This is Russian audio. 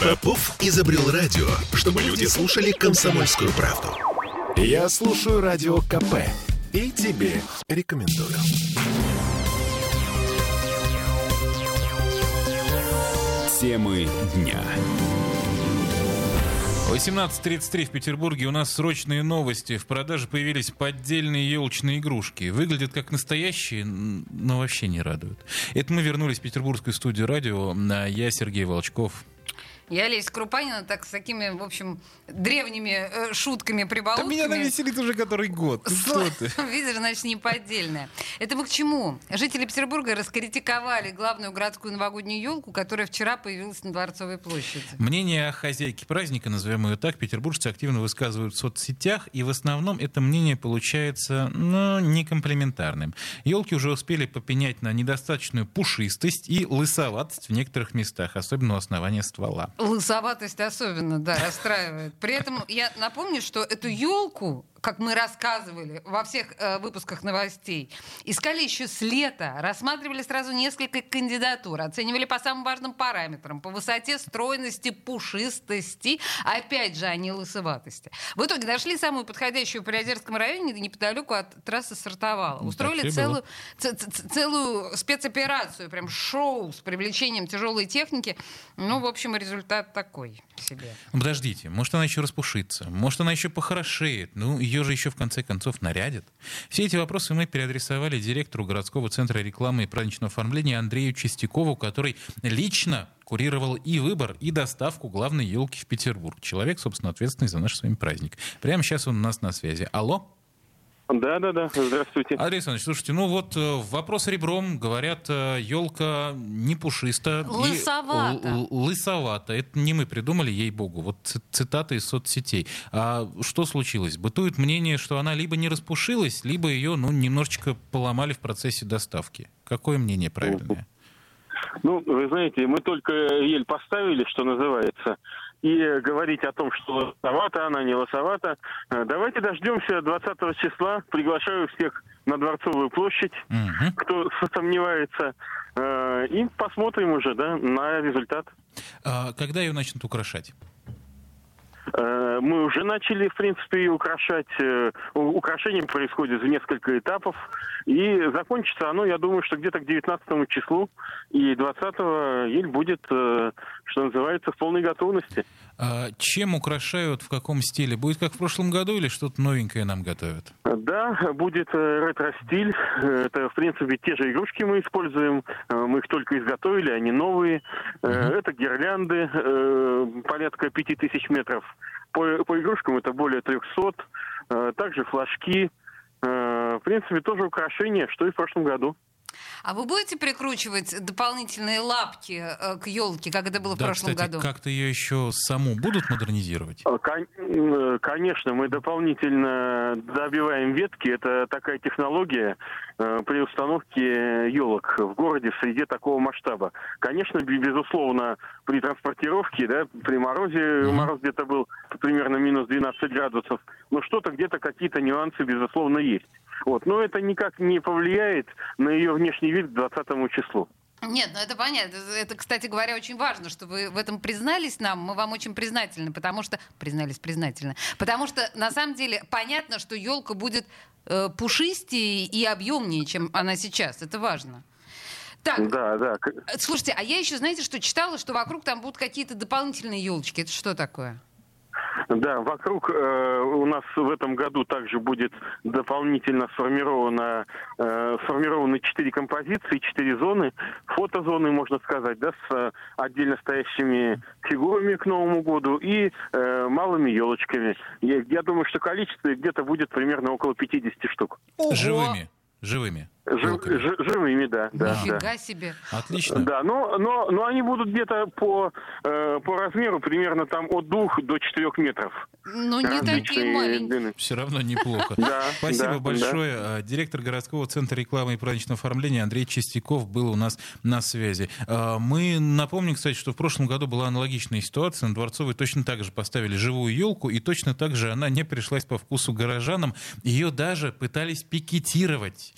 Попов изобрел радио, чтобы люди слушали комсомольскую правду. Я слушаю радио КП и тебе рекомендую. Темы дня. 18.33 в Петербурге. У нас срочные новости. В продаже появились поддельные елочные игрушки. Выглядят как настоящие, но вообще не радуют. Это мы вернулись в петербургскую студию радио. Я Сергей Волчков. Я Олеся Крупанина так с такими, в общем, древними э, шутками, прибаутками. Да меня навеселит уже который год. Ты что ты? Видишь, значит, не поддельная. Это мы к чему? Жители Петербурга раскритиковали главную городскую новогоднюю елку, которая вчера появилась на Дворцовой площади. Мнение о хозяйке праздника, назовем ее так, петербуржцы активно высказывают в соцсетях, и в основном это мнение получается, ну, не комплиментарным. Елки уже успели попенять на недостаточную пушистость и лысоватость в некоторых местах, особенно у основания ствола. Лысоватость особенно, да, расстраивает. При этом я напомню, что эту елку как мы рассказывали во всех э, выпусках новостей, искали еще с лета, рассматривали сразу несколько кандидатур, оценивали по самым важным параметрам, по высоте, стройности, пушистости, опять же, а не лысоватости. В итоге нашли самую подходящую в Приозерском районе, неподалеку от трассы Сартовала. Ну, Устроили целую, ц- ц- целую спецоперацию, прям шоу с привлечением тяжелой техники. Ну, в общем, результат такой себе. Подождите, может, она еще распушится, может, она еще похорошеет. Ну, ее же еще в конце концов нарядят. Все эти вопросы мы переадресовали директору городского центра рекламы и праздничного оформления Андрею Чистякову, который лично курировал и выбор, и доставку главной елки в Петербург. Человек, собственно, ответственный за наш с вами праздник. Прямо сейчас он у нас на связи. Алло? Да, да, да. Здравствуйте. Андрей Александрович, слушайте, ну вот э, вопрос ребром, говорят, елка не пушиста. Лысовата. И, лысовата. Это не мы придумали, ей-богу. Вот цитаты из соцсетей. А что случилось? Бытует мнение, что она либо не распушилась, либо ее ну, немножечко поломали в процессе доставки. Какое мнение правильное? Ну, вы знаете, мы только ель поставили, что называется и говорить о том, что лосовата она, не лосовата. Э, давайте дождемся 20 числа. Приглашаю всех на Дворцовую площадь, угу. кто сомневается. Э, и посмотрим уже да, на результат. А когда ее начнут украшать? Э, мы уже начали, в принципе, украшать. Украшение происходит в несколько этапов. И закончится оно, я думаю, что где-то к 19 числу. И 20-го ель будет, что называется, в полной готовности. А чем украшают, в каком стиле? Будет как в прошлом году или что-то новенькое нам готовят? Да, будет ретро-стиль. Это, в принципе, те же игрушки мы используем. Мы их только изготовили, они новые. Uh-huh. Это гирлянды, порядка 5000 метров. По, по игрушкам это более 300. Также флажки. В принципе, тоже украшения, что и в прошлом году. А вы будете прикручивать дополнительные лапки э, к елке, как это было да, в прошлом кстати, году? Как-то ее еще саму будут модернизировать? Конечно, мы дополнительно добиваем ветки. Это такая технология э, при установке елок в городе в среде такого масштаба. Конечно, безусловно, при транспортировке, да, при морозе, uh-huh. мороз где-то был примерно минус 12 градусов, но что-то где-то какие-то нюансы, безусловно, есть. Вот. Но это никак не повлияет на ее внешний вид к 20 числу. Нет, ну это понятно. Это, кстати говоря, очень важно, что вы в этом признались нам. Мы вам очень признательны, потому что... Признались признательно. Потому что, на самом деле, понятно, что елка будет э, пушистее и объемнее, чем она сейчас. Это важно. Так, да, да. Слушайте, а я еще, знаете, что читала, что вокруг там будут какие-то дополнительные елочки. Это что такое? Да, вокруг э, у нас в этом году также будет дополнительно сформировано, э, сформированы четыре композиции, четыре зоны, фотозоны, можно сказать, да, с э, отдельно стоящими фигурами к Новому году и э, малыми елочками. Я, я думаю, что количество где-то будет примерно около 50 штук. Живыми? Живыми? Жив, живыми, да. да Нифига да. себе. Отлично. Да, но, но, но они будут где-то по, э, по размеру примерно там от двух до четырех метров. Ну, не такие маленькие. Все равно неплохо. Да, Спасибо да, большое. да. А, директор городского центра рекламы и праздничного оформления Андрей Чистяков был у нас на связи. А, мы напомним, кстати, что в прошлом году была аналогичная ситуация. На Дворцовой точно так же поставили живую елку, и точно так же она не пришлась по вкусу горожанам. Ее даже пытались пикетировать.